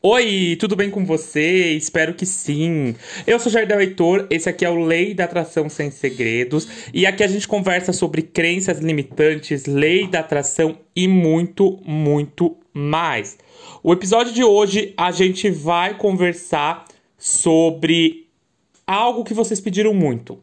Oi, tudo bem com você? Espero que sim. Eu sou Jardel Heitor, esse aqui é o Lei da Atração Sem Segredos e aqui a gente conversa sobre crenças limitantes, lei da atração e muito, muito mais. O episódio de hoje a gente vai conversar sobre algo que vocês pediram muito.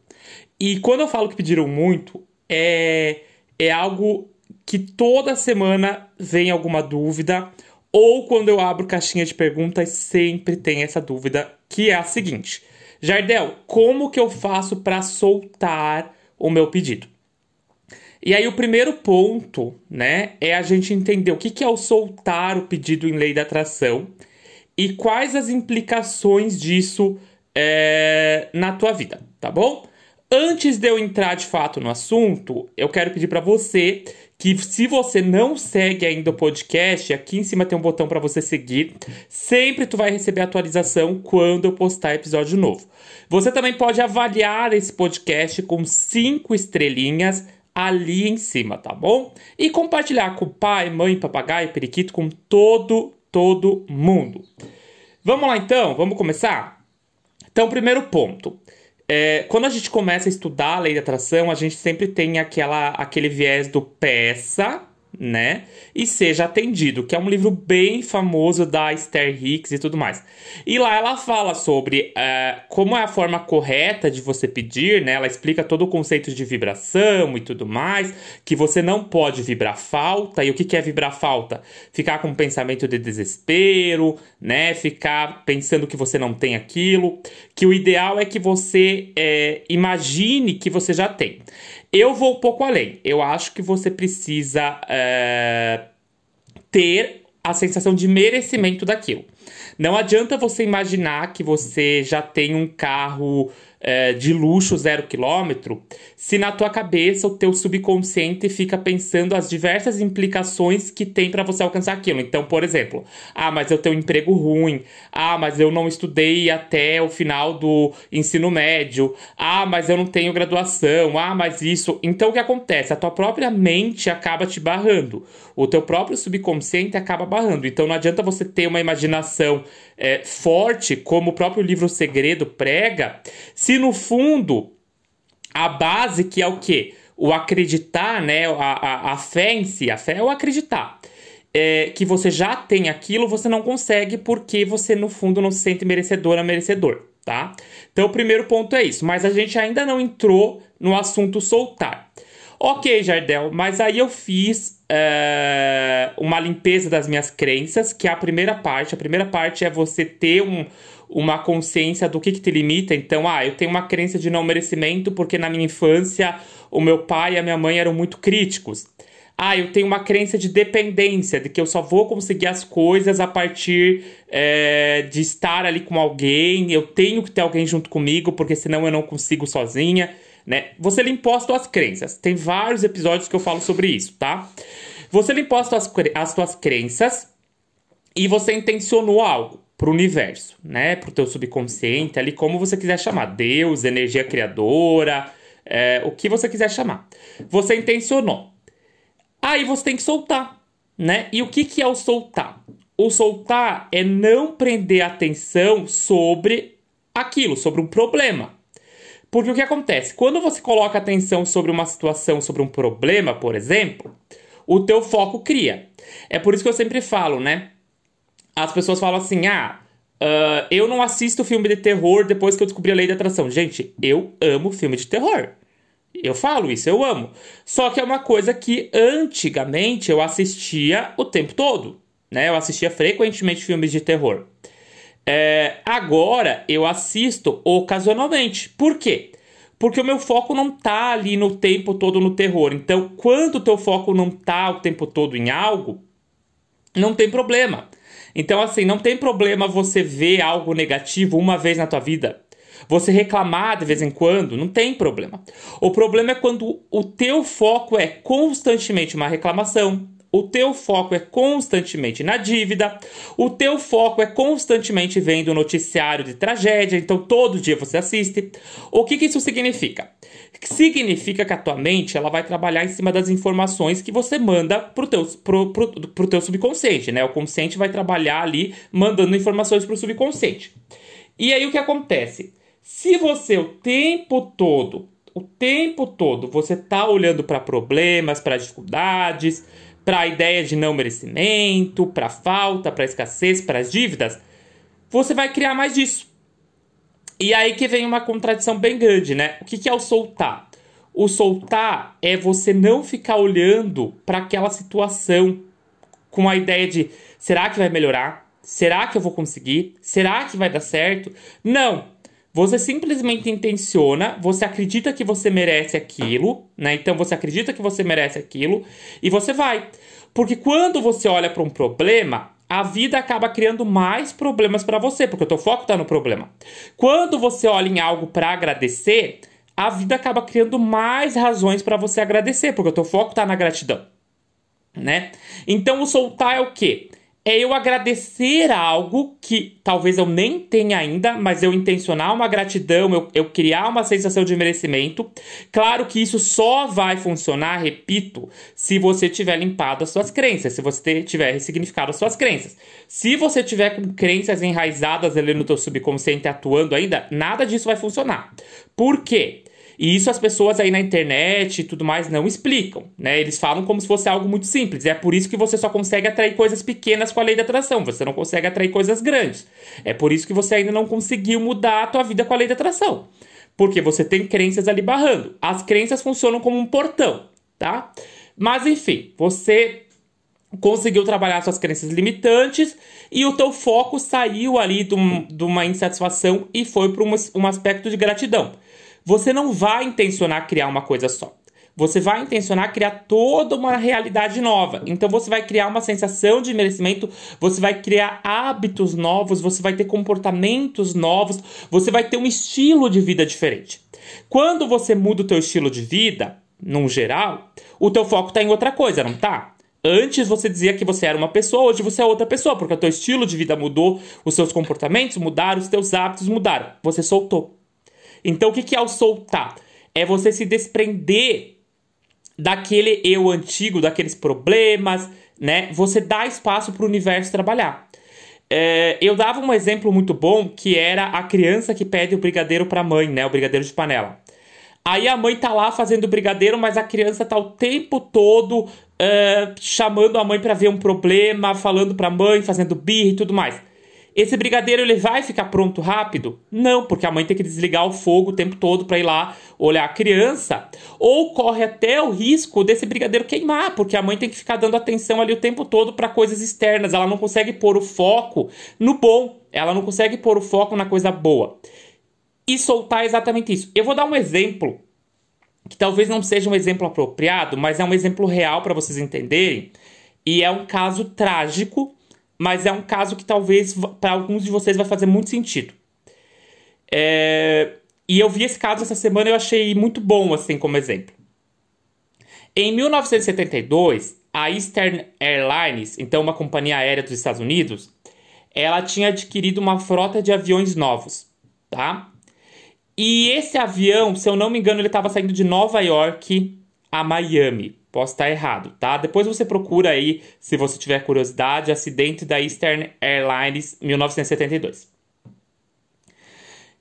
E quando eu falo que pediram muito, é, é algo que toda semana vem alguma dúvida, ou quando eu abro caixinha de perguntas, sempre tem essa dúvida, que é a seguinte: Jardel, como que eu faço para soltar o meu pedido? E aí o primeiro ponto, né, é a gente entender o que, que é o soltar o pedido em lei da atração e quais as implicações disso é, na tua vida, tá bom? Antes de eu entrar de fato no assunto, eu quero pedir para você que se você não segue ainda o podcast, aqui em cima tem um botão para você seguir. Sempre tu vai receber atualização quando eu postar episódio novo. Você também pode avaliar esse podcast com cinco estrelinhas ali em cima, tá bom? E compartilhar com pai, mãe, papagaio, periquito, com todo, todo mundo. Vamos lá então, vamos começar? Então, primeiro ponto. É, quando a gente começa a estudar a lei da atração, a gente sempre tem aquela, aquele viés do peça, né? E seja atendido, que é um livro bem famoso da Esther Hicks e tudo mais. E lá ela fala sobre uh, como é a forma correta de você pedir, né? Ela explica todo o conceito de vibração e tudo mais, que você não pode vibrar falta. E o que, é vibrar falta? Ficar com um pensamento de desespero, né? Ficar pensando que você não tem aquilo. Que o ideal é que você é, imagine que você já tem. Eu vou um pouco além. Eu acho que você precisa é, ter a sensação de merecimento daquilo. Não adianta você imaginar que você já tem um carro é, de luxo zero quilômetro, se na tua cabeça o teu subconsciente fica pensando as diversas implicações que tem para você alcançar aquilo. Então, por exemplo, ah, mas eu tenho um emprego ruim, ah, mas eu não estudei até o final do ensino médio, ah, mas eu não tenho graduação, ah, mas isso. Então, o que acontece? A tua própria mente acaba te barrando, o teu próprio subconsciente acaba barrando. Então, não adianta você ter uma imaginação é, forte, como o próprio livro Segredo prega, se no fundo a base que é o que? O acreditar, né? A, a, a fé em si, a fé é o acreditar. É, que você já tem aquilo, você não consegue porque você no fundo não se sente merecedora, merecedor, tá? Então o primeiro ponto é isso, mas a gente ainda não entrou no assunto soltar. Ok, Jardel, mas aí eu fiz uh, uma limpeza das minhas crenças, que é a primeira parte. A primeira parte é você ter um, uma consciência do que, que te limita. Então, ah, eu tenho uma crença de não merecimento porque na minha infância o meu pai e a minha mãe eram muito críticos. Ah, eu tenho uma crença de dependência, de que eu só vou conseguir as coisas a partir é, de estar ali com alguém, eu tenho que ter alguém junto comigo, porque senão eu não consigo sozinha né? Você limpou as tuas crenças. Tem vários episódios que eu falo sobre isso, tá? Você limpou as as tuas crenças e você intencionou algo pro universo, né? Pro teu subconsciente, ali como você quiser chamar, Deus, energia criadora, é, o que você quiser chamar. Você intencionou. Aí você tem que soltar, né? E o que, que é o soltar? O soltar é não prender atenção sobre aquilo, sobre um problema. Porque o que acontece? Quando você coloca atenção sobre uma situação, sobre um problema, por exemplo, o teu foco cria. É por isso que eu sempre falo, né? As pessoas falam assim: ah, uh, eu não assisto filme de terror depois que eu descobri a lei da atração. Gente, eu amo filme de terror. Eu falo isso, eu amo. Só que é uma coisa que antigamente eu assistia o tempo todo. Né? Eu assistia frequentemente filmes de terror. É, agora eu assisto ocasionalmente. Por quê? Porque o meu foco não tá ali no tempo todo no terror. Então, quando o teu foco não tá o tempo todo em algo, não tem problema. Então, assim, não tem problema você ver algo negativo uma vez na tua vida. Você reclamar de vez em quando, não tem problema. O problema é quando o teu foco é constantemente uma reclamação, o teu foco é constantemente na dívida, o teu foco é constantemente vendo noticiário de tragédia, então todo dia você assiste. O que, que isso significa? Significa que a tua mente ela vai trabalhar em cima das informações que você manda pro teu, pro, pro, pro teu subconsciente, né? O consciente vai trabalhar ali mandando informações pro subconsciente. E aí o que acontece? Se você o tempo todo, o tempo todo, você tá olhando para problemas, para dificuldades, para a ideia de não merecimento, para falta, para escassez, para as dívidas, você vai criar mais disso. E aí que vem uma contradição bem grande, né? O que, que é o soltar? O soltar é você não ficar olhando para aquela situação com a ideia de será que vai melhorar? Será que eu vou conseguir? Será que vai dar certo? Não. Você simplesmente intenciona, você acredita que você merece aquilo, né? Então você acredita que você merece aquilo e você vai. Porque quando você olha para um problema, a vida acaba criando mais problemas para você, porque o teu foco está no problema. Quando você olha em algo para agradecer, a vida acaba criando mais razões para você agradecer, porque o teu foco está na gratidão, né? Então o soltar é o quê? É eu agradecer algo que talvez eu nem tenha ainda, mas eu intencionar uma gratidão, eu, eu criar uma sensação de merecimento. Claro que isso só vai funcionar, repito, se você tiver limpado as suas crenças, se você tiver ressignificado as suas crenças. Se você tiver com crenças enraizadas ali no teu subconsciente atuando ainda, nada disso vai funcionar. Por quê? E isso as pessoas aí na internet e tudo mais não explicam, né? Eles falam como se fosse algo muito simples. É por isso que você só consegue atrair coisas pequenas com a lei da atração. Você não consegue atrair coisas grandes. É por isso que você ainda não conseguiu mudar a tua vida com a lei da atração. Porque você tem crenças ali barrando. As crenças funcionam como um portão, tá? Mas enfim, você conseguiu trabalhar suas crenças limitantes e o teu foco saiu ali de, de uma insatisfação e foi para um, um aspecto de gratidão. Você não vai intencionar criar uma coisa só. Você vai intencionar criar toda uma realidade nova. Então você vai criar uma sensação de merecimento, você vai criar hábitos novos, você vai ter comportamentos novos, você vai ter um estilo de vida diferente. Quando você muda o teu estilo de vida, num geral, o teu foco está em outra coisa, não tá? Antes você dizia que você era uma pessoa, hoje você é outra pessoa, porque o teu estilo de vida mudou, os seus comportamentos mudaram, os teus hábitos mudaram. Você soltou. Então, o que é o soltar? É você se desprender daquele eu antigo, daqueles problemas, né? Você dá espaço para o universo trabalhar. É, eu dava um exemplo muito bom que era a criança que pede o brigadeiro para a mãe, né? O brigadeiro de panela. Aí a mãe tá lá fazendo brigadeiro, mas a criança tá o tempo todo uh, chamando a mãe para ver um problema, falando para a mãe, fazendo birra e tudo mais. Esse brigadeiro ele vai ficar pronto rápido? Não, porque a mãe tem que desligar o fogo o tempo todo para ir lá olhar a criança, ou corre até o risco desse brigadeiro queimar, porque a mãe tem que ficar dando atenção ali o tempo todo para coisas externas, ela não consegue pôr o foco no bom, ela não consegue pôr o foco na coisa boa. E soltar exatamente isso. Eu vou dar um exemplo que talvez não seja um exemplo apropriado, mas é um exemplo real para vocês entenderem, e é um caso trágico mas é um caso que talvez para alguns de vocês vai fazer muito sentido. É... E eu vi esse caso essa semana e eu achei muito bom, assim, como exemplo. Em 1972, a Eastern Airlines, então uma companhia aérea dos Estados Unidos, ela tinha adquirido uma frota de aviões novos, tá? E esse avião, se eu não me engano, ele estava saindo de Nova York a Miami. Posso estar errado, tá? Depois você procura aí, se você tiver curiosidade, acidente da Eastern Airlines 1972. O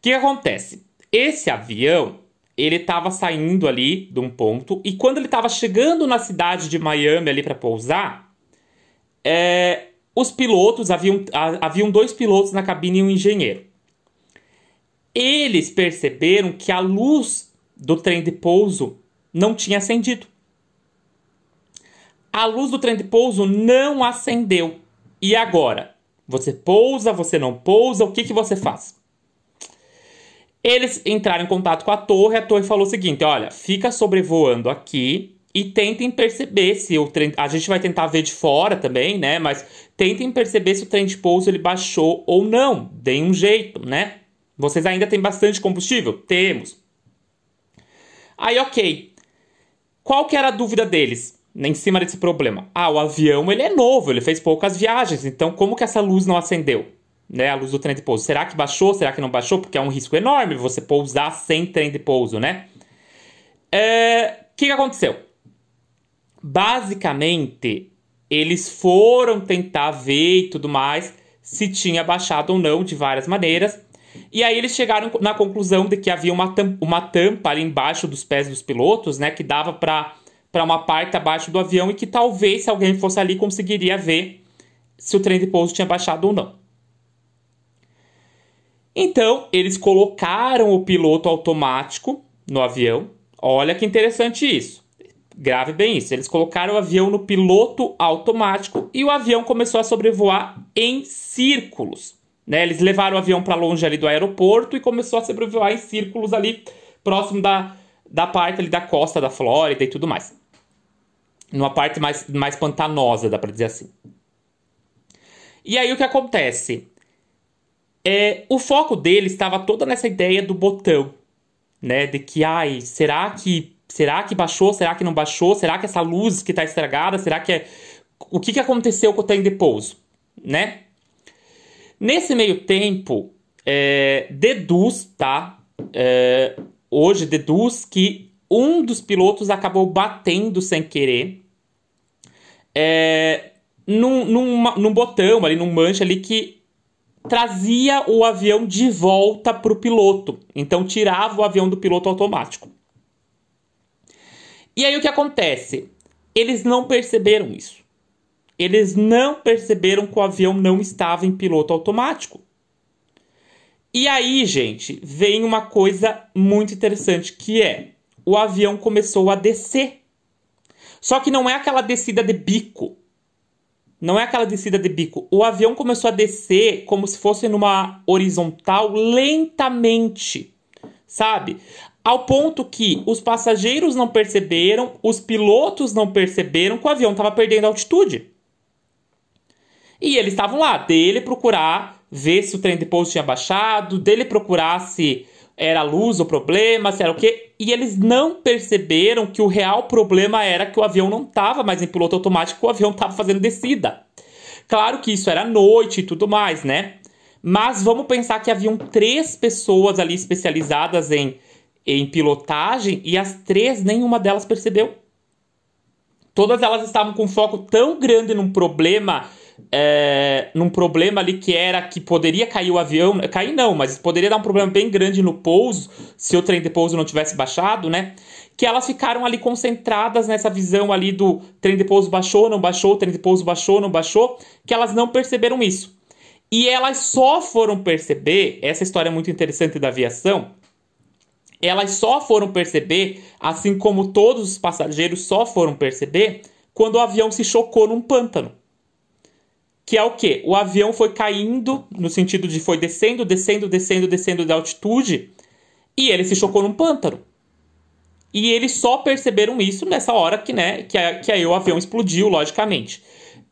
que acontece? Esse avião, ele estava saindo ali de um ponto e quando ele estava chegando na cidade de Miami ali para pousar, é, os pilotos, haviam, haviam dois pilotos na cabine e um engenheiro. Eles perceberam que a luz do trem de pouso não tinha acendido a luz do trem de pouso não acendeu. E agora? Você pousa, você não pousa, o que, que você faz? Eles entraram em contato com a torre, a torre falou o seguinte: olha, fica sobrevoando aqui e tentem perceber se o trem. A gente vai tentar ver de fora também, né? Mas tentem perceber se o trem de pouso ele baixou ou não. Deem um jeito, né? Vocês ainda têm bastante combustível? Temos. Aí, ok. Qual que era a dúvida deles? em cima desse problema? Ah, o avião ele é novo, ele fez poucas viagens, então como que essa luz não acendeu? Né, a luz do trem de pouso. Será que baixou? Será que não baixou? Porque é um risco enorme você pousar sem trem de pouso, né? O é, que, que aconteceu? Basicamente, eles foram tentar ver e tudo mais se tinha baixado ou não de várias maneiras. E aí eles chegaram na conclusão de que havia uma, tam uma tampa ali embaixo dos pés dos pilotos, né, que dava para para uma parte abaixo do avião e que talvez se alguém fosse ali conseguiria ver se o trem de pouso tinha baixado ou não. Então, eles colocaram o piloto automático no avião. Olha que interessante isso. Grave bem isso. Eles colocaram o avião no piloto automático e o avião começou a sobrevoar em círculos. Né? Eles levaram o avião para longe ali do aeroporto e começou a sobrevoar em círculos ali próximo da, da parte ali da costa da Flórida e tudo mais numa parte mais, mais pantanosa, dá para dizer assim. E aí o que acontece? É, o foco dele estava toda nessa ideia do botão, né? De que, ai, será que será que baixou? Será que não baixou? Será que essa luz que está estragada? Será que é o que, que aconteceu com o trem de pouso, né? Nesse meio tempo, é, deduz, tá? É, hoje deduz que um dos pilotos acabou batendo sem querer é, num, num, num botão ali, num manche ali que trazia o avião de volta para o piloto. Então tirava o avião do piloto automático. E aí o que acontece? Eles não perceberam isso. Eles não perceberam que o avião não estava em piloto automático. E aí, gente, vem uma coisa muito interessante que é o avião começou a descer. Só que não é aquela descida de bico. Não é aquela descida de bico. O avião começou a descer como se fosse numa horizontal lentamente, sabe? Ao ponto que os passageiros não perceberam, os pilotos não perceberam que o avião estava perdendo altitude. E eles estavam lá, dele procurar ver se o trem de pouso tinha baixado, dele procurar se era luz o problema, se era o quê. E eles não perceberam que o real problema era que o avião não estava mais em piloto automático, o avião estava fazendo descida. Claro que isso era noite e tudo mais, né? Mas vamos pensar que haviam três pessoas ali especializadas em, em pilotagem e as três, nenhuma delas percebeu. Todas elas estavam com foco tão grande num problema é, num problema ali que era que poderia cair o avião, cair não, mas poderia dar um problema bem grande no pouso, se o trem de pouso não tivesse baixado, né? Que elas ficaram ali concentradas nessa visão ali do trem de pouso baixou, não baixou, trem de pouso baixou, não baixou, que elas não perceberam isso. E elas só foram perceber, essa história é muito interessante da aviação, elas só foram perceber, assim como todos os passageiros só foram perceber, quando o avião se chocou num pântano que é o que? O avião foi caindo, no sentido de foi descendo, descendo, descendo, descendo de altitude, e ele se chocou num pântano. E eles só perceberam isso nessa hora que, né, que, que aí o avião explodiu, logicamente.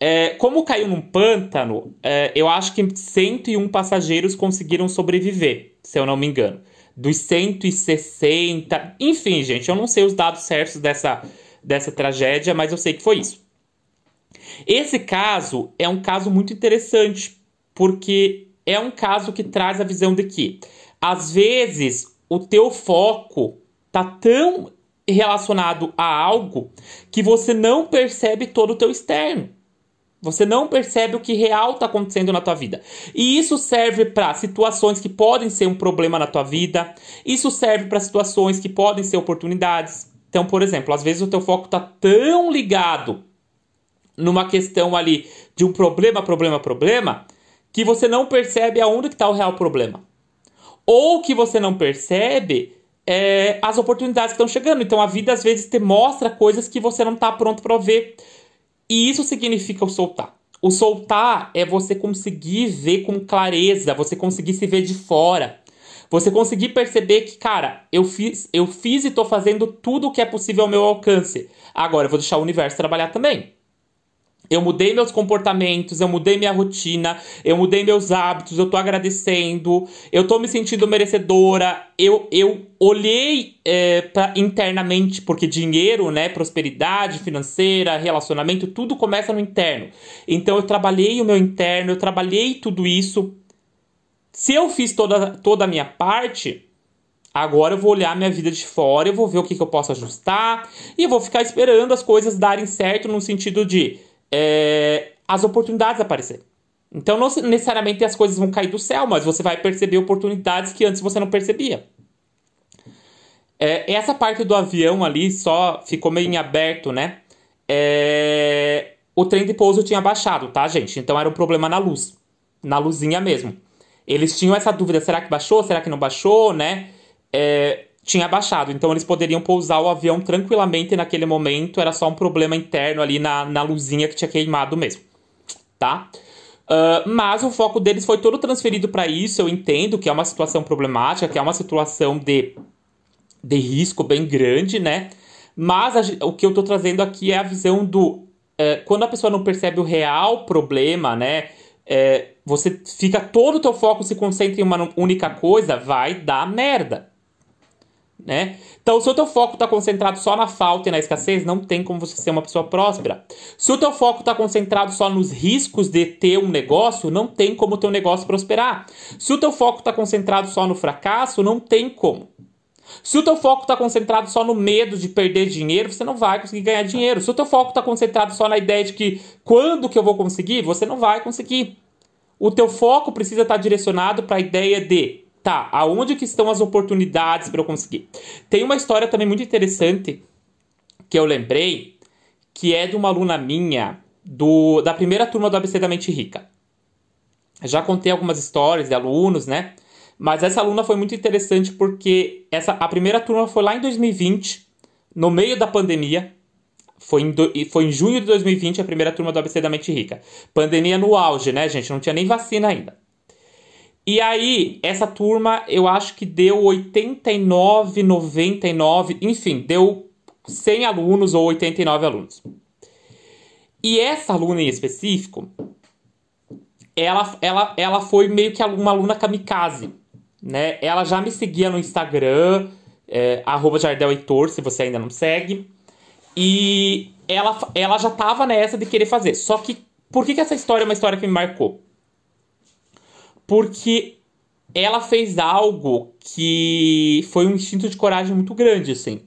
É, como caiu num pântano, é, eu acho que 101 passageiros conseguiram sobreviver, se eu não me engano. Dos 160. Enfim, gente, eu não sei os dados certos dessa, dessa tragédia, mas eu sei que foi isso. Esse caso é um caso muito interessante, porque é um caso que traz a visão de que, às vezes, o teu foco tá tão relacionado a algo que você não percebe todo o teu externo. Você não percebe o que real está acontecendo na tua vida. E isso serve para situações que podem ser um problema na tua vida. Isso serve para situações que podem ser oportunidades. Então, por exemplo, às vezes o teu foco está tão ligado numa questão ali de um problema, problema, problema, que você não percebe aonde está o real problema. Ou que você não percebe é, as oportunidades que estão chegando. Então a vida às vezes te mostra coisas que você não está pronto para ver. E isso significa o soltar. O soltar é você conseguir ver com clareza, você conseguir se ver de fora. Você conseguir perceber que, cara, eu fiz, eu fiz e estou fazendo tudo o que é possível ao meu alcance. Agora eu vou deixar o universo trabalhar também. Eu mudei meus comportamentos, eu mudei minha rotina, eu mudei meus hábitos, eu tô agradecendo, eu tô me sentindo merecedora, eu, eu olhei é, pra, internamente, porque dinheiro, né, prosperidade financeira, relacionamento, tudo começa no interno. Então eu trabalhei o meu interno, eu trabalhei tudo isso. Se eu fiz toda, toda a minha parte, Agora eu vou olhar minha vida de fora, eu vou ver o que, que eu posso ajustar e eu vou ficar esperando as coisas darem certo no sentido de é, as oportunidades aparecerem. Então não necessariamente as coisas vão cair do céu, mas você vai perceber oportunidades que antes você não percebia. É, essa parte do avião ali só ficou meio em aberto, né? É, o trem de pouso tinha baixado, tá, gente? Então era um problema na luz, na luzinha mesmo. Eles tinham essa dúvida: será que baixou? Será que não baixou, né? é, tinha baixado. Então eles poderiam pousar o avião tranquilamente naquele momento. Era só um problema interno ali na, na luzinha que tinha queimado mesmo. Tá? Uh, mas o foco deles foi todo transferido para isso. Eu entendo que é uma situação problemática, que é uma situação de, de risco bem grande, né? Mas a, o que eu estou trazendo aqui é a visão do. É, quando a pessoa não percebe o real problema, né? É, você fica todo o teu foco se concentra em uma única coisa, vai dar merda né? Então, se o teu foco está concentrado só na falta e na escassez, não tem como você ser uma pessoa próspera. Se o teu foco está concentrado só nos riscos de ter um negócio, não tem como o teu negócio prosperar. Se o teu foco está concentrado só no fracasso, não tem como. Se o teu foco está concentrado só no medo de perder dinheiro, você não vai conseguir ganhar dinheiro. Se o teu foco está concentrado só na ideia de que quando que eu vou conseguir, você não vai conseguir. O teu foco precisa estar tá direcionado para a ideia de tá, aonde que estão as oportunidades para eu conseguir? Tem uma história também muito interessante que eu lembrei, que é de uma aluna minha do, da primeira turma do ABC da Mente Rica. Já contei algumas histórias de alunos, né? Mas essa aluna foi muito interessante porque essa, a primeira turma foi lá em 2020, no meio da pandemia. Foi em, do, foi em junho de 2020 a primeira turma do ABC da Mente Rica. Pandemia no auge, né, gente? Não tinha nem vacina ainda. E aí, essa turma, eu acho que deu 89, 99, enfim, deu 100 alunos ou 89 alunos. E essa aluna em específico, ela, ela, ela foi meio que uma aluna kamikaze, né? Ela já me seguia no Instagram, é, se você ainda não segue. E ela, ela já tava nessa de querer fazer. Só que, por que, que essa história é uma história que me marcou? Porque ela fez algo que foi um instinto de coragem muito grande, assim.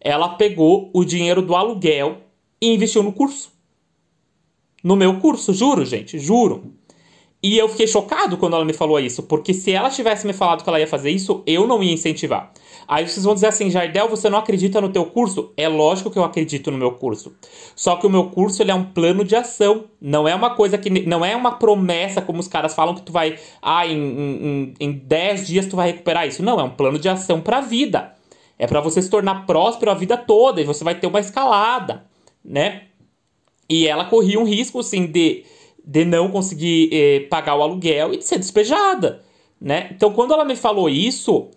Ela pegou o dinheiro do aluguel e investiu no curso. No meu curso, juro, gente, juro. E eu fiquei chocado quando ela me falou isso, porque se ela tivesse me falado que ela ia fazer isso, eu não ia incentivar. Aí vocês vão dizer assim, Jardel, você não acredita no teu curso? É lógico que eu acredito no meu curso. Só que o meu curso ele é um plano de ação. Não é uma coisa que. Não é uma promessa, como os caras falam, que tu vai. Ah, em, em, em 10 dias tu vai recuperar isso. Não, é um plano de ação pra vida. É para você se tornar próspero a vida toda e você vai ter uma escalada, né? E ela corria um risco, assim, de, de não conseguir eh, pagar o aluguel e de ser despejada, né? Então, quando ela me falou isso,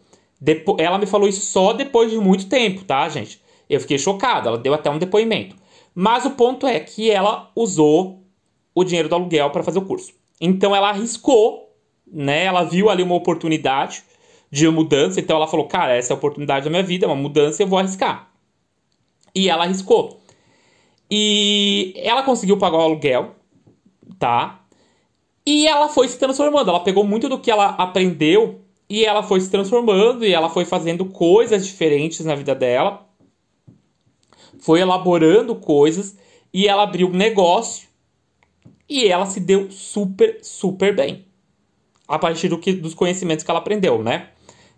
Depo ela me falou isso só depois de muito tempo, tá, gente? Eu fiquei chocado, ela deu até um depoimento. Mas o ponto é que ela usou o dinheiro do aluguel para fazer o curso. Então ela arriscou, né? Ela viu ali uma oportunidade de mudança, então ela falou: "Cara, essa é a oportunidade da minha vida, é uma mudança, eu vou arriscar". E ela arriscou. E ela conseguiu pagar o aluguel, tá? E ela foi se transformando. Ela pegou muito do que ela aprendeu e ela foi se transformando e ela foi fazendo coisas diferentes na vida dela. Foi elaborando coisas e ela abriu um negócio e ela se deu super, super bem. A partir do que, dos conhecimentos que ela aprendeu, né?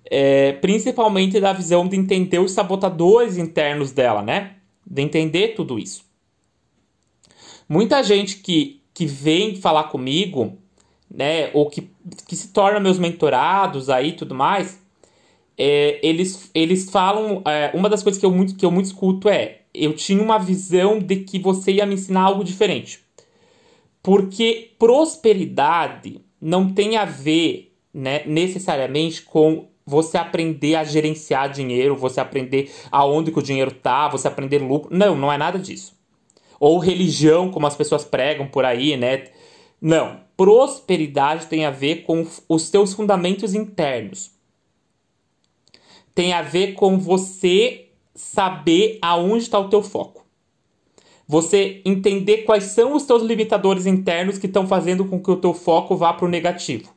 É, principalmente da visão de entender os sabotadores internos dela, né? De entender tudo isso. Muita gente que, que vem falar comigo né, ou que, que se tornam meus mentorados aí tudo mais, é, eles, eles falam. É, uma das coisas que eu, muito, que eu muito escuto é: eu tinha uma visão de que você ia me ensinar algo diferente. Porque prosperidade não tem a ver né, necessariamente com você aprender a gerenciar dinheiro, você aprender aonde que o dinheiro tá, você aprender lucro. Não, não é nada disso. Ou religião, como as pessoas pregam por aí, né? Não. Prosperidade tem a ver com os teus fundamentos internos. Tem a ver com você saber aonde está o teu foco. Você entender quais são os teus limitadores internos que estão fazendo com que o teu foco vá para o negativo.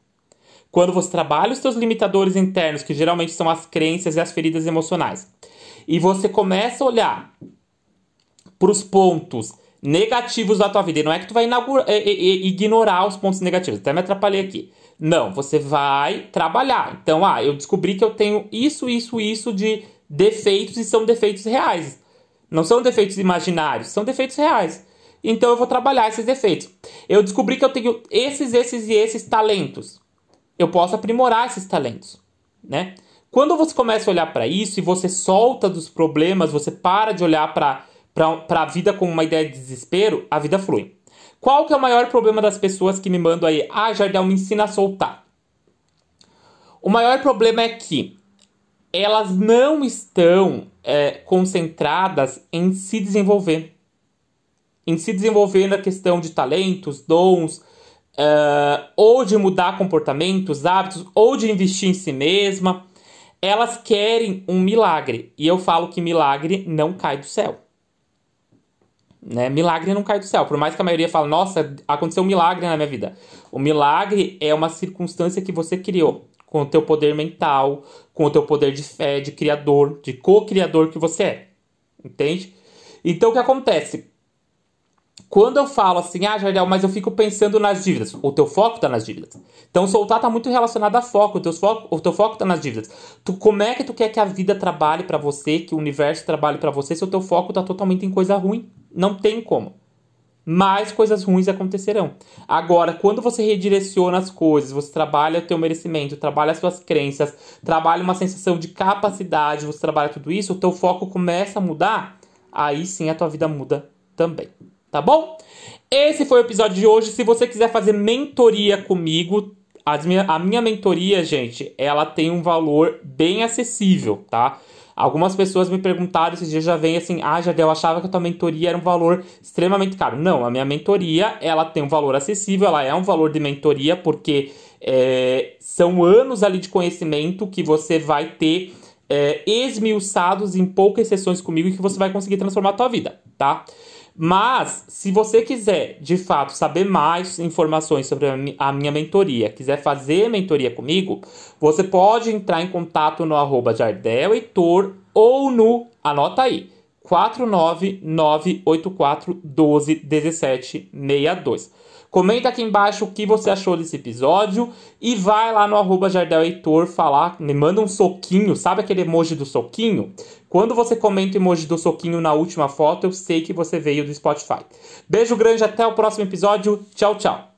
Quando você trabalha os teus limitadores internos, que geralmente são as crenças e as feridas emocionais, e você começa a olhar para os pontos negativos da tua vida, e não é que tu vai ignorar os pontos negativos, até me atrapalhei aqui. Não, você vai trabalhar. Então, ah, eu descobri que eu tenho isso, isso, isso de defeitos e são defeitos reais. Não são defeitos imaginários, são defeitos reais. Então eu vou trabalhar esses defeitos. Eu descobri que eu tenho esses, esses e esses talentos eu posso aprimorar esses talentos, né? Quando você começa a olhar para isso e você solta dos problemas, você para de olhar para a vida com uma ideia de desespero, a vida flui. Qual que é o maior problema das pessoas que me mandam aí? Ah, Jardel, me ensina a soltar. O maior problema é que elas não estão é, concentradas em se desenvolver. Em se desenvolver na questão de talentos, dons, uh, ou de mudar comportamentos, hábitos, ou de investir em si mesma. Elas querem um milagre. E eu falo que milagre não cai do céu. Né? Milagre não cai do céu. Por mais que a maioria fale, nossa, aconteceu um milagre na minha vida. O milagre é uma circunstância que você criou com o teu poder mental, com o teu poder de fé, de criador, de co-criador que você é. Entende? Então o que acontece? Quando eu falo assim, ah, Jardel, mas eu fico pensando nas dívidas, o teu foco está nas dívidas. Então, soltar está muito relacionado a foco, o teu foco, o teu foco está nas dívidas. Tu, como é que tu quer que a vida trabalhe para você, que o universo trabalhe para você, se o teu foco está totalmente em coisa ruim? Não tem como. Mais coisas ruins acontecerão. Agora, quando você redireciona as coisas, você trabalha o teu merecimento, trabalha as suas crenças, trabalha uma sensação de capacidade, você trabalha tudo isso, o teu foco começa a mudar, aí sim a tua vida muda também tá bom? Esse foi o episódio de hoje. Se você quiser fazer mentoria comigo, minha, a minha mentoria, gente, ela tem um valor bem acessível, tá? Algumas pessoas me perguntaram esses dias já vem assim, ah, Jadel, eu achava que a tua mentoria era um valor extremamente caro. Não, a minha mentoria, ela tem um valor acessível, ela é um valor de mentoria, porque é, são anos ali de conhecimento que você vai ter é, esmiuçados em poucas sessões comigo e que você vai conseguir transformar a tua vida, tá? Mas, se você quiser, de fato, saber mais informações sobre a minha mentoria, quiser fazer mentoria comigo, você pode entrar em contato no arroba Jardel Heitor ou no, anota aí, 49984121762. Comenta aqui embaixo o que você achou desse episódio e vai lá no arroba Jardel Heitor falar, me manda um soquinho, sabe aquele emoji do soquinho? Quando você comenta o emoji do soquinho na última foto, eu sei que você veio do Spotify. Beijo grande, até o próximo episódio. Tchau, tchau.